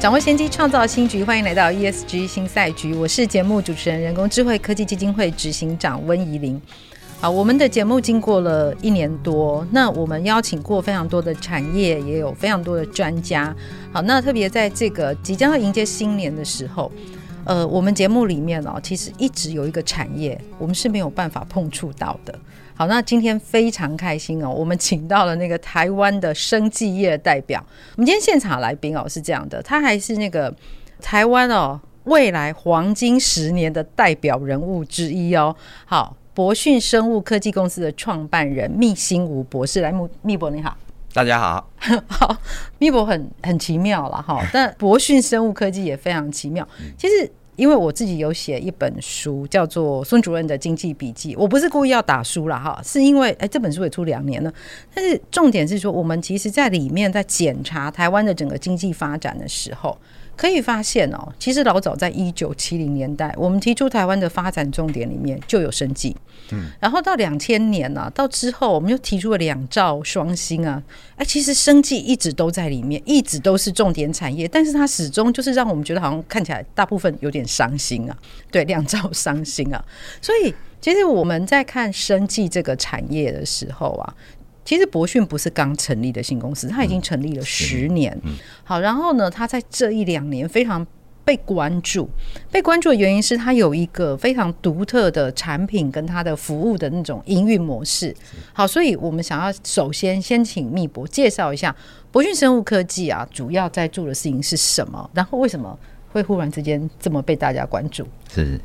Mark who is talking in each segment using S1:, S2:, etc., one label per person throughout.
S1: 掌握先机，创造新局。欢迎来到 ESG 新赛局，我是节目主持人、人工智慧科技基金会执行长温怡玲。好，我们的节目经过了一年多，那我们邀请过非常多的产业，也有非常多的专家。好，那特别在这个即将要迎接新年的时候，呃，我们节目里面哦，其实一直有一个产业，我们是没有办法碰触到的。好，那今天非常开心哦，我们请到了那个台湾的生技业代表。我们今天现场来宾哦是这样的，他还是那个台湾哦未来黄金十年的代表人物之一哦。好，博讯生物科技公司的创办人密新吴博士，来，密博你好，
S2: 大家好，
S1: 好，密博很很奇妙了哈，但博讯生物科技也非常奇妙，其实。因为我自己有写一本书，叫做《孙主任的经济笔记》，我不是故意要打书了哈，是因为哎，这本书也出两年了，但是重点是说，我们其实在里面在检查台湾的整个经济发展的时候。可以发现哦，其实老早在一九七零年代，我们提出台湾的发展重点里面就有生计，嗯，然后到两千年呢、啊，到之后我们又提出了两兆双星啊，哎，其实生计一直都在里面，一直都是重点产业，但是它始终就是让我们觉得好像看起来大部分有点伤心啊，对，两兆伤心啊，所以其实我们在看生计这个产业的时候啊。其实博讯不是刚成立的新公司，它已经成立了十年。嗯嗯、好，然后呢，它在这一两年非常被关注。被关注的原因是它有一个非常独特的产品跟它的服务的那种营运模式。好，所以我们想要首先先请密博介绍一下博讯生物科技啊，主要在做的事情是什么？然后为什么会忽然之间这么被大家关注？
S2: 是。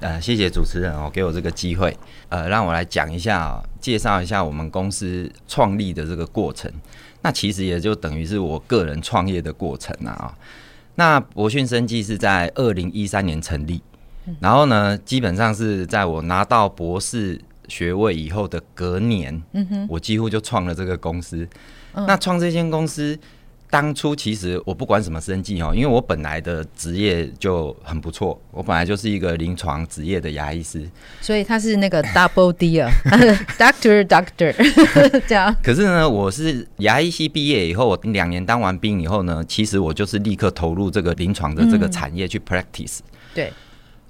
S2: 呃，谢谢主持人哦，给我这个机会，呃，让我来讲一下，哦，介绍一下我们公司创立的这个过程。那其实也就等于是我个人创业的过程啊，哦。那博讯生技是在二零一三年成立，然后呢，基本上是在我拿到博士学位以后的隔年，嗯哼，我几乎就创了这个公司。那创这间公司。当初其实我不管什么生计哦，因为我本来的职业就很不错，我本来就是一个临床职业的牙医师，
S1: 所以他是那个 double D 啊，Doctor Doctor 这样。
S2: 可是呢，我是牙医系毕业以后，我两年当完兵以后呢，其实我就是立刻投入这个临床的这个产业去 practice。
S1: 对，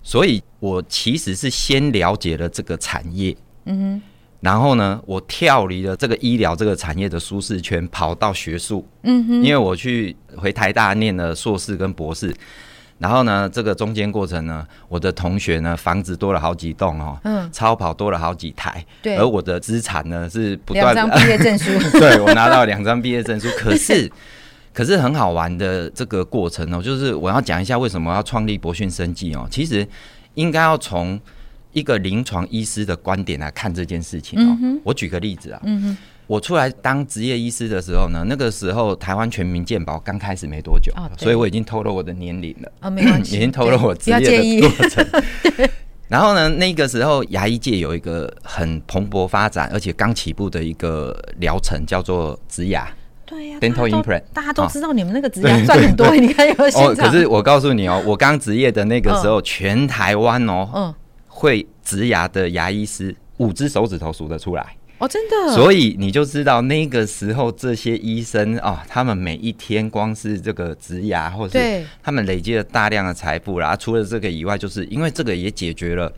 S2: 所以我其实是先了解了这个产业。嗯哼。然后呢，我跳离了这个医疗这个产业的舒适圈，跑到学术。嗯哼，因为我去回台大念了硕士跟博士，然后呢，这个中间过程呢，我的同学呢，房子多了好几栋哦，嗯，超跑多了好几台，对，而我的资产呢是不断
S1: 两张 毕业证书，
S2: 对，我拿到两张毕业证书，可是 可是很好玩的这个过程哦，就是我要讲一下为什么要创立博讯生技哦，其实应该要从。一个临床医师的观点来看这件事情哦，我举个例子啊，我出来当职业医师的时候呢，那个时候台湾全民健保刚开始没多久，所以我已经透露我的年龄了啊，没关系，已经透露我职业的过程。然后呢，那个时候牙医界有一个很蓬勃发展而且刚起步的一个疗程，叫做植牙。
S1: 对呀
S2: ，dental implant，
S1: 大家都知道你们那个植牙赚很多，你看有没有？哦，
S2: 可是我告诉你哦，我刚职业的那个时候，全台湾哦，嗯。会植牙的牙医师，五只手指头数得出来
S1: 哦，真的。
S2: 所以你就知道那个时候这些医生啊、哦，他们每一天光是这个植牙，或者是他们累积了大量的财富然后。除了这个以外，就是因为这个也解决了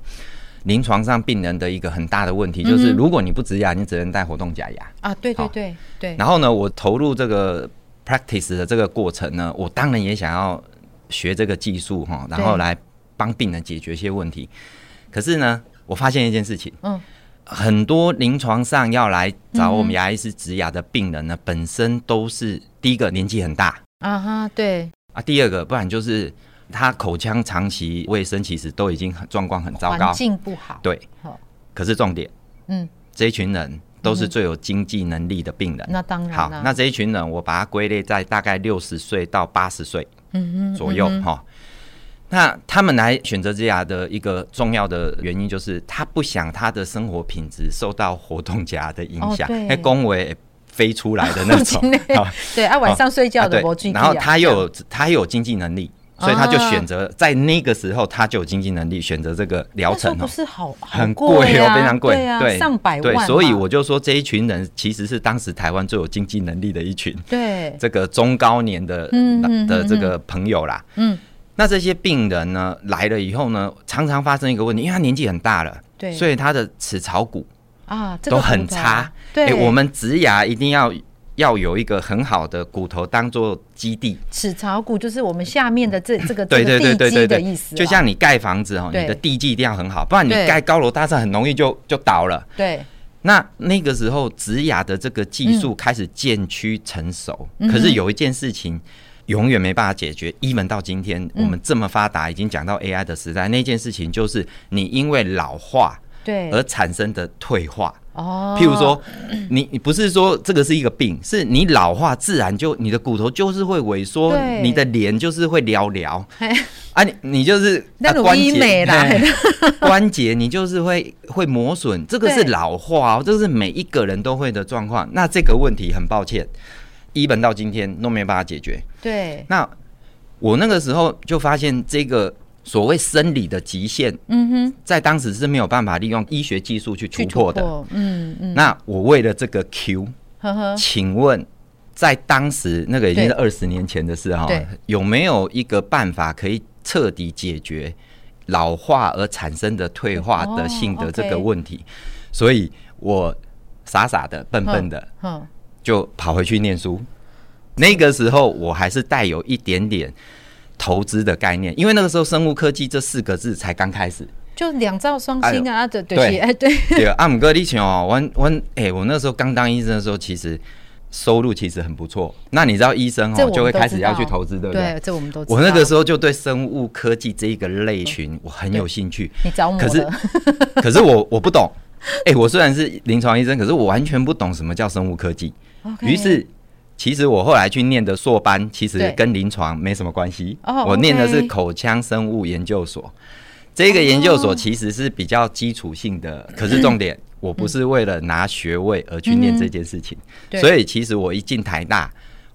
S2: 临床上病人的一个很大的问题，嗯、就是如果你不植牙，你只能戴活动假牙
S1: 啊。对对对对。
S2: 然后呢，我投入这个 practice 的这个过程呢，我当然也想要学这个技术哈，然后来帮病人解决一些问题。可是呢，我发现一件事情，嗯，很多临床上要来找我们牙医师植牙的病人呢，嗯、本身都是第一个年纪很大。
S1: 啊哈，对。啊，
S2: 第二个不然就是他口腔长期卫生其实都已经很状况很糟糕，
S1: 环境不好，
S2: 对，好，可是重点，嗯，这一群人都是最有经济能力的病人。
S1: 那当然。
S2: 好，那这一群人，我把它归类在大概六十岁到八十岁左右哈。那他们来选择植牙的一个重要的原因，就是他不想他的生活品质受到活动家的影响，那恭维飞出来的那种。
S1: 对啊，晚上睡觉的
S2: 然后他又有他又有经济能力，所以他就选择在那个时候他就有经济能力选择这个疗程哦。
S1: 不是好
S2: 很贵哦，非常贵，对，
S1: 上百万。
S2: 对，所以我就说这一群人其实是当时台湾最有经济能力的一群。
S1: 对，
S2: 这个中高年的的这个朋友啦，嗯。那这些病人呢来了以后呢，常常发生一个问题，因为他年纪很大了，对，所以他的齿槽骨啊都很差。对，我们植牙一定要要有一个很好的骨头当做基地。
S1: 齿槽骨就是我们下面的这这个对对对对对的意思。
S2: 就像你盖房子哦，你的地基一定要很好，不然你盖高楼大厦很容易就就倒了。
S1: 对。
S2: 那那个时候植牙的这个技术开始渐趋成熟，可是有一件事情。永远没办法解决。even 到今天，我们这么发达，已经讲到 AI 的时代，那件事情就是你因为老化对而产生的退化。哦，譬如说，你你不是说这个是一个病，是你老化自然就你的骨头就是会萎缩，你的脸就是会寥寥。啊，你你就是
S1: 那种医美啦，
S2: 关节你就是会会磨损，这个是老化，这是每一个人都会的状况。那这个问题很抱歉。一本到今天都没办法解决。对，那我那个时候就发现这个所谓生理的极限，嗯哼，在当时是没有办法利用医学技术去突破的。嗯嗯。那我为了这个 Q，呵呵，请问在当时那个已经是二十年前的事哈，有没有一个办法可以彻底解决老化而产生的退化的性的这个问题？所以我傻傻的、笨笨的，就跑回去念书，那个时候我还是带有一点点投资的概念，因为那个时候生物科技这四个字才刚开始，
S1: 就两兆双星啊，对对哎对
S2: 对啊，姆哥你请哦，我我哎，我那时候刚当医生的时候，其实收入其实很不错。那你知道医生哦，就会开始要去投资，对不对？
S1: 这我们都知道。
S2: 我那个时候就对生物科技这一个类群我很有兴趣。
S1: 你找我，
S2: 可是可是我我不懂。哎，我虽然是临床医生，可是我完全不懂什么叫生物科技。于是，其实我后来去念的硕班，其实跟临床没什么关系。我念的是口腔生物研究所，这个研究所其实是比较基础性的。可是重点，我不是为了拿学位而去念这件事情。所以，其实我一进台大，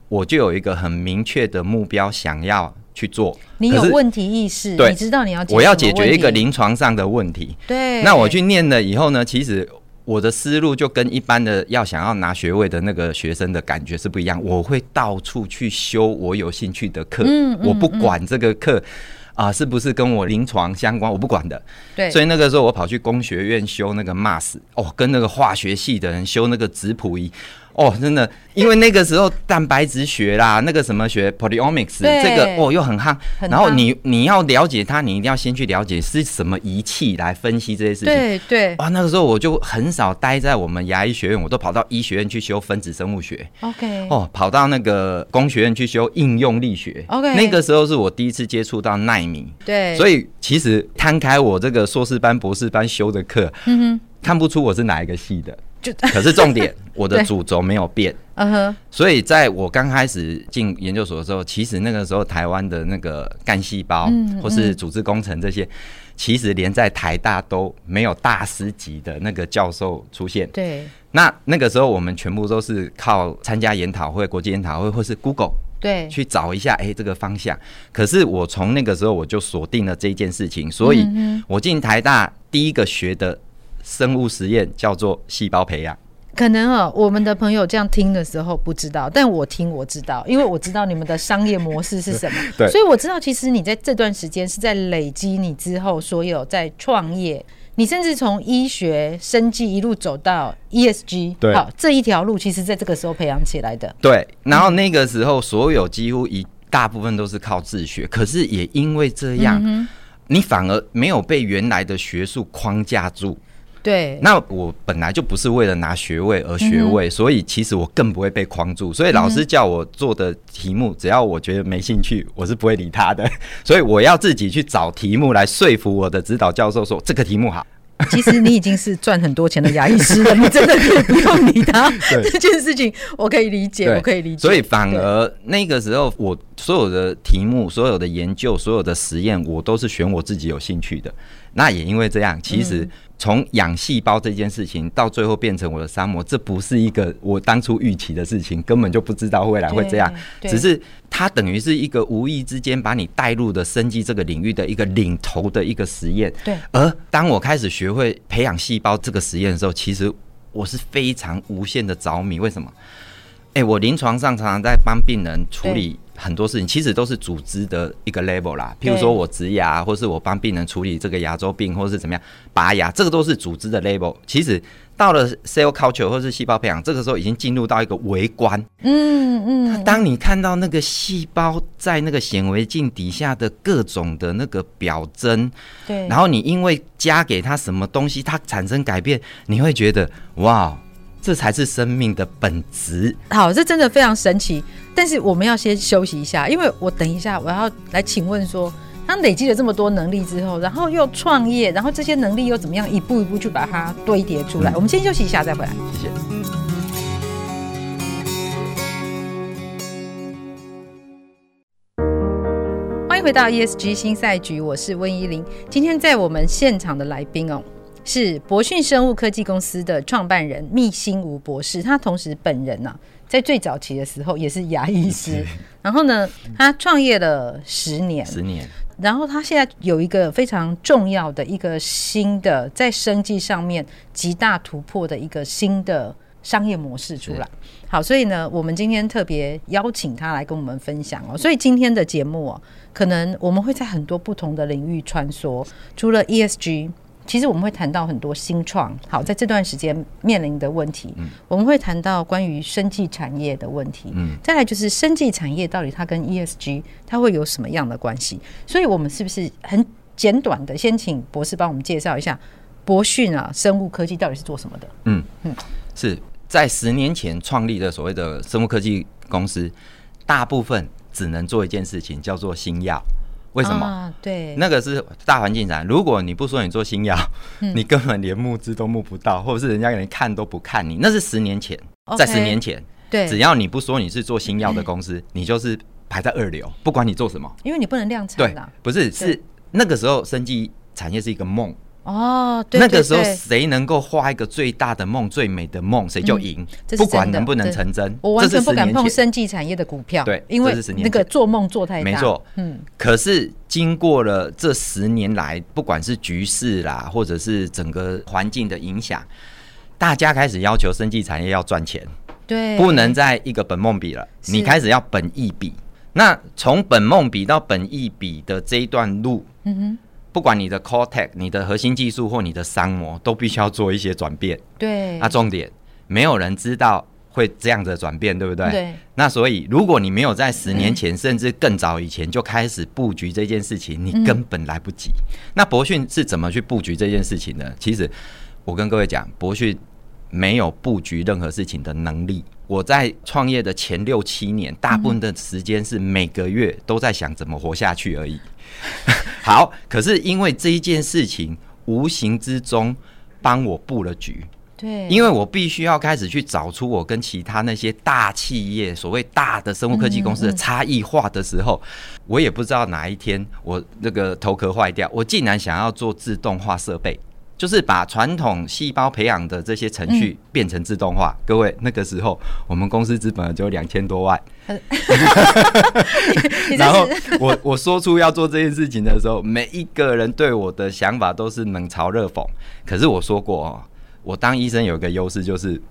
S2: 我就有一个很明确的目标，想要去做。
S1: 你有问题意识，你知道你要
S2: 我要解决一个临床上的问题。对，那我去念了以后呢，其实。我的思路就跟一般的要想要拿学位的那个学生的感觉是不一样。我会到处去修我有兴趣的课，嗯，我不管这个课啊是不是跟我临床相关，我不管的。对，所以那个时候我跑去工学院修那个 MAS，哦，跟那个化学系的人修那个质谱仪。哦，真的，因为那个时候蛋白质学啦，那个什么学 proteomics，这个哦又很夯。然后你你要了解它，你一定要先去了解是什么仪器来分析这些事情。对对。哇，那个时候我就很少待在我们牙医学院，我都跑到医学院去修分子生物学。OK。哦，跑到那个工学院去修应用力学。OK。那个时候是我第一次接触到奈米。对。所以其实摊开我这个硕士班、博士班修的课，嗯哼，看不出我是哪一个系的。就 可是重点，我的主轴没有变。嗯哼，所以在我刚开始进研究所的时候，其实那个时候台湾的那个干细胞或是组织工程这些，其实连在台大都没有大师级的那个教授出现。对，那那个时候我们全部都是靠参加研讨会、国际研讨会或是 Google 对去找一下，哎，这个方向。可是我从那个时候我就锁定了这件事情，所以我进台大第一个学的。生物实验叫做细胞培养，
S1: 可能哦，我们的朋友这样听的时候不知道，但我听我知道，因为我知道你们的商业模式是什么，对，所以我知道其实你在这段时间是在累积你之后所有在创业，你甚至从医学生技一路走到 ESG，对，好，这一条路其实在这个时候培养起来的，
S2: 对，然后那个时候所有几乎一大部分都是靠自学，可是也因为这样，嗯、你反而没有被原来的学术框架住。
S1: 对，
S2: 那我本来就不是为了拿学位而学位，嗯、所以其实我更不会被框住。所以老师叫我做的题目，嗯、只要我觉得没兴趣，我是不会理他的。所以我要自己去找题目来说服我的指导教授说这个题目好。
S1: 其实你已经是赚很多钱的牙医师了，你真的可以不用理他。这件事情我可以理解，我可以理解。
S2: 所以反而那个时候，我所有的题目、所有的研究、所有的实验，我都是选我自己有兴趣的。那也因为这样，其实从养细胞这件事情到最后变成我的沙漠，这不是一个我当初预期的事情，根本就不知道未来会这样。只是它等于是一个无意之间把你带入的生机这个领域的一个领头的一个实验。
S1: 对。
S2: 而当我开始学会培养细胞这个实验的时候，其实我是非常无限的着迷。为什么？哎，我临床上常常在帮病人处理。很多事情其实都是组织的一个 level 啦，譬如说我植牙，或是我帮病人处理这个牙周病，或是怎么样拔牙，这个都是组织的 level。其实到了 cell culture 或是细胞培养，这个时候已经进入到一个微观。嗯嗯。当你看到那个细胞在那个显微镜底下的各种的那个表征，对，然后你因为加给它什么东西，它产生改变，你会觉得哇。这才是生命的本质。
S1: 好，这真的非常神奇。但是我们要先休息一下，因为我等一下我要来请问说，他累积了这么多能力之后，然后又创业，然后这些能力又怎么样一步一步去把它堆叠出来？嗯。我们先休息一下再回来。
S2: 谢谢。
S1: 欢迎回到 ESG 新赛局，我是温依玲。今天在我们现场的来宾哦。是博讯生物科技公司的创办人密新吴博士，他同时本人呢、啊，在最早期的时候也是牙医师，然后呢，他创业了十年，
S2: 十年，
S1: 然后他现在有一个非常重要的一个新的在生计上面极大突破的一个新的商业模式出来。好，所以呢，我们今天特别邀请他来跟我们分享哦。所以今天的节目哦，可能我们会在很多不同的领域穿梭，除了 ESG。其实我们会谈到很多新创，好，在这段时间面临的问题，嗯，我们会谈到关于生技产业的问题，嗯，再来就是生技产业到底它跟 ESG 它会有什么样的关系？所以，我们是不是很简短的先请博士帮我们介绍一下博讯啊生物科技到底是做什么的？
S2: 嗯嗯，是在十年前创立的所谓的生物科技公司，大部分只能做一件事情，叫做新药。为什么？啊、对，那个是大环境上。如果你不说你做新药，嗯，你根本连募资都募不到，或者是人家连看都不看你。那是十年前，okay, 在十年前，对，只要你不说你是做新药的公司，你就是排在二流，不管你做什么，
S1: 因为你不能量产。
S2: 对，不是，是那个时候生技产业是一个梦。
S1: 哦，对，
S2: 那个时候谁能够画一个最大的梦、最美的梦，谁就赢，嗯，不管能不能成真。
S1: 我完全不敢碰生技产业的股票，对，因为那个做梦做太大。
S2: 没错，嗯。可是经过了这十年来，不管是局势啦，或者是整个环境的影响，大家开始要求生技产业要赚钱，对，不能再一个本梦比了，你开始要本意比。那从本梦比到本意比的这一段路，嗯哼。不管你的 core tech、你的核心技术或你的商模，都必须要做一些转变。对，那重点没有人知道会这样的转变，对不对？对。那所以，如果你没有在十年前甚至更早以前就开始布局这件事情，你根本来不及。嗯、那博讯是怎么去布局这件事情的？其实，我跟各位讲，博讯没有布局任何事情的能力。我在创业的前六七年，大部分的时间是每个月都在想怎么活下去而已。好，可是因为这一件事情，无形之中帮我布了局。对，因为我必须要开始去找出我跟其他那些大企业，所谓大的生物科技公司的差异化的时候，我也不知道哪一天我那个头壳坏掉，我竟然想要做自动化设备。就是把传统细胞培养的这些程序变成自动化。嗯、各位，那个时候我们公司资本就两千多万。然后我我说出要做这件事情的时候，每一个人对我的想法都是冷嘲热讽。可是我说过哦，我当医生有一个优势，就是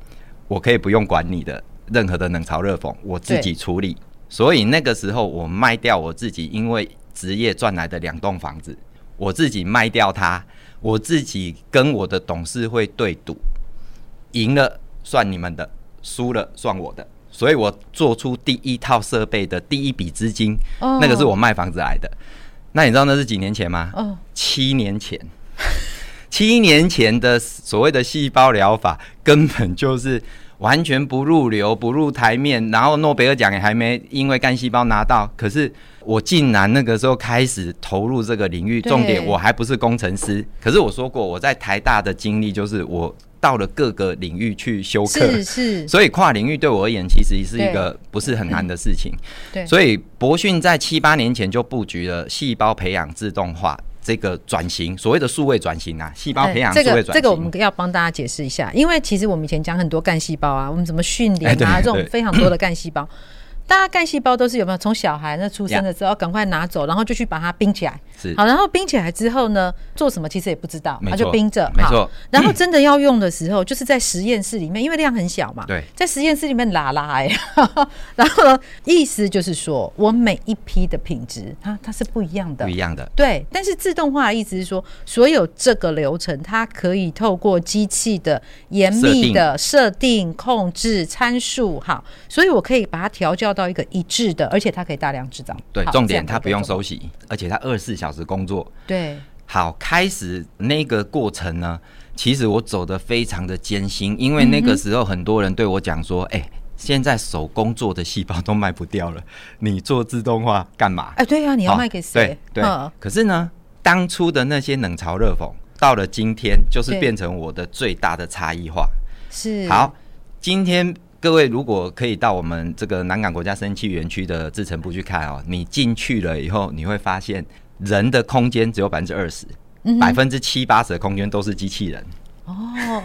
S2: 我可以不用管你的任何的冷嘲热讽，我自己处理。所以那个时候我卖掉我自己因为职业赚来的两栋房子，我自己卖掉它。我自己跟我的董事会对赌，赢了算你们的，输了算我的，所以我做出第一套设备的第一笔资金，oh. 那个是我卖房子来的。那你知道那是几年前吗？Oh. 七年前，七年前的所谓的细胞疗法，根本就是完全不入流、不入台面，然后诺贝尔奖也还没因为干细胞拿到，可是我竟然那个时候开始投入这个领域。重点我还不是工程师，可是我说过我在台大的经历就是我到了各个领域去修课，
S1: 是是，
S2: 所以跨领域对我而言其实是一个不是很难的事情。对，所以博讯在七八年前就布局了细胞培养自动化。这个转型，所谓的数位转型啊，细胞培养数位转型，这个
S1: 这个我们要帮大家解释一下，因为其实我们以前讲很多干细胞啊，我们怎么训练啊，这种非常多的干细胞。大家干细胞都是有没有从小孩那出生的时候赶快拿走，然后就去把它冰起来。是好，然后冰起来之后呢，做什么其实也不知道，它就冰着。没错。然后真的要用的时候，就是在实验室里面，因为量很小嘛。对。在实验室里面拉拉哎，然后呢，意思就是说我每一批的品质，它它是不一样的。不
S2: 一样的。
S1: 对。但是自动化的意思是说，所有这个流程，它可以透过机器的严密的设定、控制参数，好，所以我可以把它调教到。到一个一致的，而且它可以大量制造。
S2: 对，重点它不用休息，而且它二十四小时工作。
S1: 对，
S2: 好，开始那个过程呢，其实我走得非常的艰辛，因为那个时候很多人对我讲说：“哎、嗯欸，现在手工做的细胞都卖不掉了，你做自动化干嘛？”
S1: 哎，对啊，你要卖给谁？
S2: 对对。可是呢，当初的那些冷嘲热讽，到了今天，就是变成我的最大的差异化。是。好，今天。各位如果可以到我们这个南港国家生技园区的制程部去看哦，你进去了以后，你会发现人的空间只有百分之二十，百分之七八十的空间都是机器人。哦，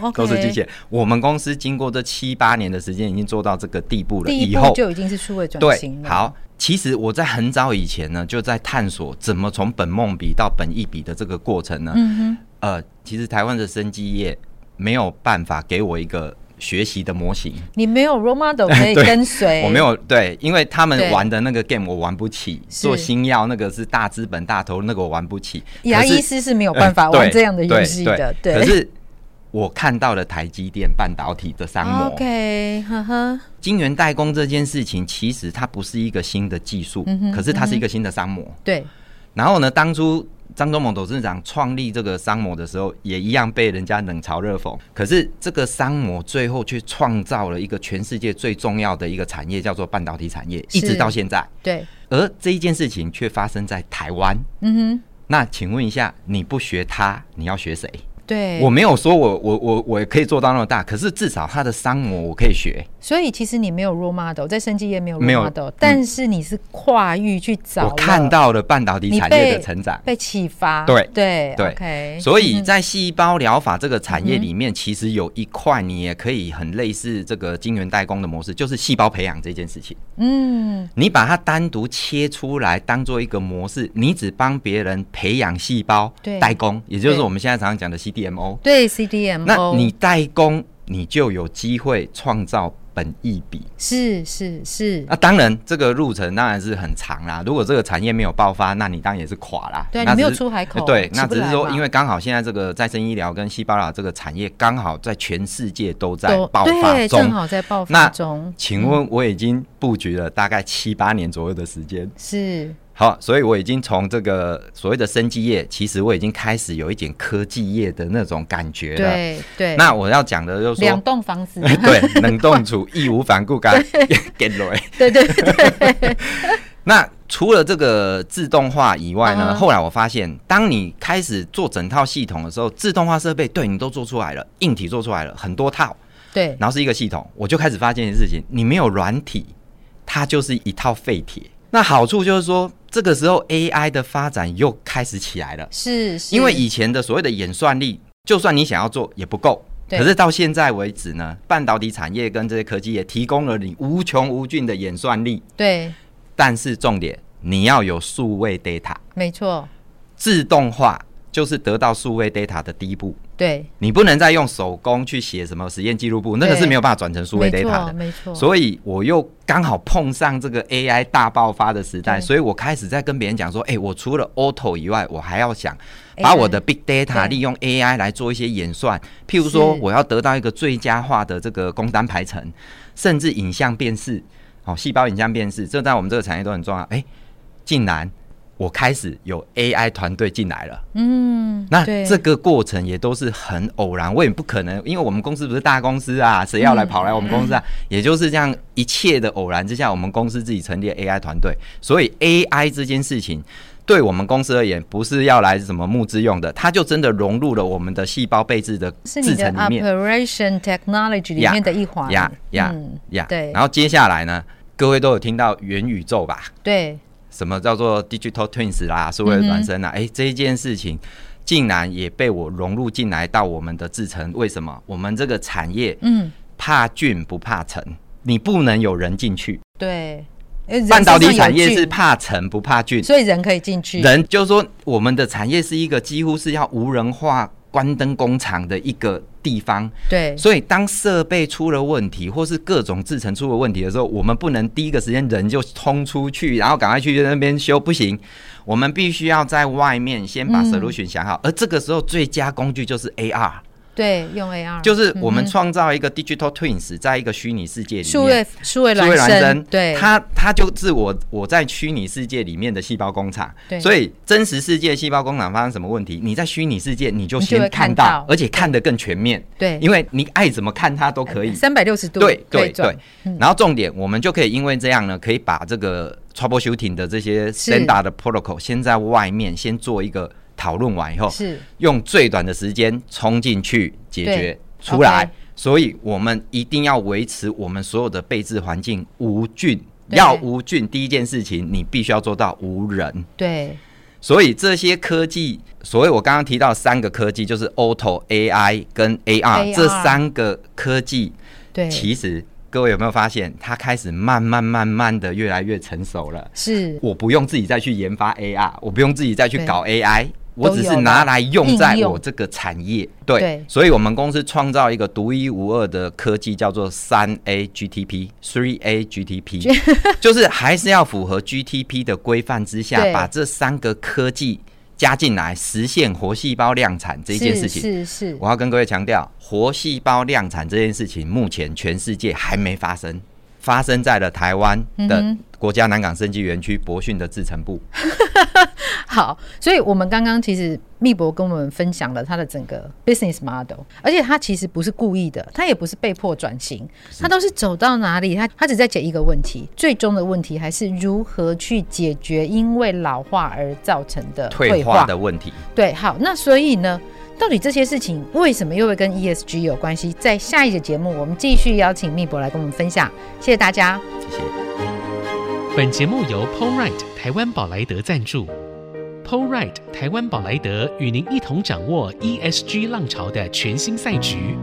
S2: okay、都是机器人。我们公司经过这七八年的时间，已经做到这个地步了。以后
S1: 就已经是数位转型了。
S2: 好，其实我在很早以前呢，就在探索怎么从本梦比到本一比的这个过程呢。嗯哼。呃，其实台湾的生技业没有办法给我一个。学习的模型，
S1: 你没有 role model 可以跟随。
S2: 我没有对，因为他们玩的那个 game 我玩不起。做新药那个是大资本大头，那个我玩不起。
S1: 牙医师是没有办法玩这样的游戏的。对，
S2: 可是我看到了台积电半导体的商模。
S1: OK，呵呵。
S2: 晶圆代工这件事情，其实它不是一个新的技术，可是它是一个新的商模。对。然后呢，当初。张忠谋董事长创立这个商模的时候，也一样被人家冷嘲热讽。可是这个商模最后却创造了一个全世界最重要的一个产业，叫做半导体产业，一直到现在。对。而这一件事情却发生在台湾。嗯哼。那请问一下，你不学他，你要学谁？对，我没有说我我我我可以做到那么大，可是至少他的商模我可以学。
S1: 所以其实你没有 role model，在生技业没有 role model，但是你是跨域去找。
S2: 我看到了半导体产业的成长，
S1: 被启发。对对对。
S2: Okay, 所以在细胞疗法这个产业里面，其实有一块你也可以很类似这个晶圆代工的模式，就是细胞培养这件事情。嗯，你把它单独切出来当做一个模式，你只帮别人培养细胞代工，也就是我们现在常常讲的 C。CDMO
S1: 对 CDMO，
S2: 那你代工，你就有机会创造本益比。
S1: 是是是。
S2: 那当然，这个路程当然是很长啦。如果这个产业没有爆发，那你当然也是垮啦。
S1: 对，你没有出海口。
S2: 对，那只是说，因为刚好现在这个再生医疗跟细胞疗这个产业刚好在全世界都在爆发中，
S1: 正好在爆发中。
S2: 那请问，我已经布局了大概七八年左右的时间。
S1: 是。
S2: 好，所以我已经从这个所谓的生技业，其实我已经开始有一点科技业的那种感觉了。对对。那我要讲的就是说，
S1: 两栋房子，
S2: 对，冷冻处义无反顾，该给来。
S1: 对对对。
S2: 那除了这个自动化以外呢，后来我发现，当你开始做整套系统的时候，自动化设备对你都做出来了，硬体做出来了很多套，对，然后是一个系统，我就开始发现一件事情：你没有软体，它就是一套废铁。那好处就是说。这个时候，AI 的发展又开始起来了。是，是，因为以前的所谓的演算力，就算你想要做也不够。可是到现在为止呢，半导体产业跟这些科技也提供了你无穷无尽的演算力。对。但是重点，你要有数位 data。没错。自动化就是得到数位 data 的第一步。对，你不能再用手工去写什么实验记录簿，那个是没有办法转成数位 data 的。没错，所以我又刚好碰上这个 AI 大爆发的时代，所以我开始在跟别人讲说，哎、欸，我除了 auto 以外，我还要想把我的 big data 利用 AI 来做一些演算。譬如说，我要得到一个最佳化的这个工单排程，甚至影像辨识，哦，细胞影像辨识，这在我们这个产业都很重要。哎、欸，竟然我开始有 AI 团队进来了。
S1: 嗯，
S2: 那这个过程也都是很偶然，我也不可能，因为我们公司不是大公司啊，谁要来跑来我们公司啊？
S1: 嗯、
S2: 也就是这样一切的偶然之下，我们公司自己成立了 AI 团队。所以 AI 这件事情对我们公司而言，不是要来什么募资用的，它就真的融入了我们的细胞备制的制成里面
S1: ，Operation Technology 里面的一环。
S2: 呀呀呀，对。然后接下来呢，各位都有听到元宇宙吧？
S1: 对。
S2: 什么叫做 digital twins 啦，数位孪生啊？哎、嗯欸，这一件事情竟然也被我融入进来到我们的制程。为什么？我们这个产业，嗯，怕菌不怕尘，你不能有人进去。
S1: 对，
S2: 半导体产业是怕尘不怕菌，
S1: 所以人可以进去。
S2: 人就是说，我们的产业是一个几乎是要无人化。关灯工厂的一个地方，
S1: 对，
S2: 所以当设备出了问题，或是各种制程出了问题的时候，我们不能第一个时间人就冲出去，然后赶快去那边修，不行，我们必须要在外面先把 solution 想好，嗯、而这个时候最佳工具就是 AR。
S1: 对，用 AR
S2: 就是我们创造一个 digital twins，在一个虚拟世界里面，
S1: 数位数位孪生，对，
S2: 它它就是我我在虚拟世界里面的细胞工厂，对，所以真实世界细胞工厂发生什么问题，你在虚拟世界你就先看到，而且看得更全面，
S1: 对，
S2: 因为你爱怎么看它都可以，
S1: 三百六十度，
S2: 对对对，然后重点我们就可以因为这样呢，可以把这个 troubleshooting 的这些 standard 的 protocol 先在外面先做一个。讨论完以后，是用最短的时间冲进去解决出来，所以我们一定要维持我们所有的备置环境无菌。要无菌，第一件事情你必须要做到无人。
S1: 对，
S2: 所以这些科技，所谓我刚刚提到三个科技，就是 Auto AI 跟 AR 这三个科技。对，其实各位有没有发现，它开始慢慢慢慢的越来越成熟了？
S1: 是，
S2: 我不用自己再去研发 AR，我不用自己再去搞 AI。我只是拿来用在我这个产业，对，对，所以我们公司创造一个独一无二的科技，叫做三 A GTP，Three A GTP，就是还是要符合 GTP 的规范之下，把这三个科技加进来，实现活细胞量产这件事情。
S1: 是是，是，
S2: 我要跟各位强调，活细胞量产这件事情，目前全世界还没发生。发生在了台湾的国家南港生技园区博讯的制程部。
S1: 好，所以我们刚刚其实密博跟我们分享了他的整个 business model，而且他其实不是故意的，他也不是被迫转型，他都是走到哪里，他他只在解一个问题，最终的问题还是如何去解决因为老化而造成的退化
S2: 的问题。
S1: 对，好，那所以呢？到底这些事情为什么又会跟 ESG 有关系？在下一节节目，我们继续邀请密博来跟我们分享。谢谢大家，
S2: 谢谢。
S3: 本节目由 Polright 台湾宝莱德赞助 Polright 台湾宝莱德与您一同掌握 ESG 浪潮的全新赛局。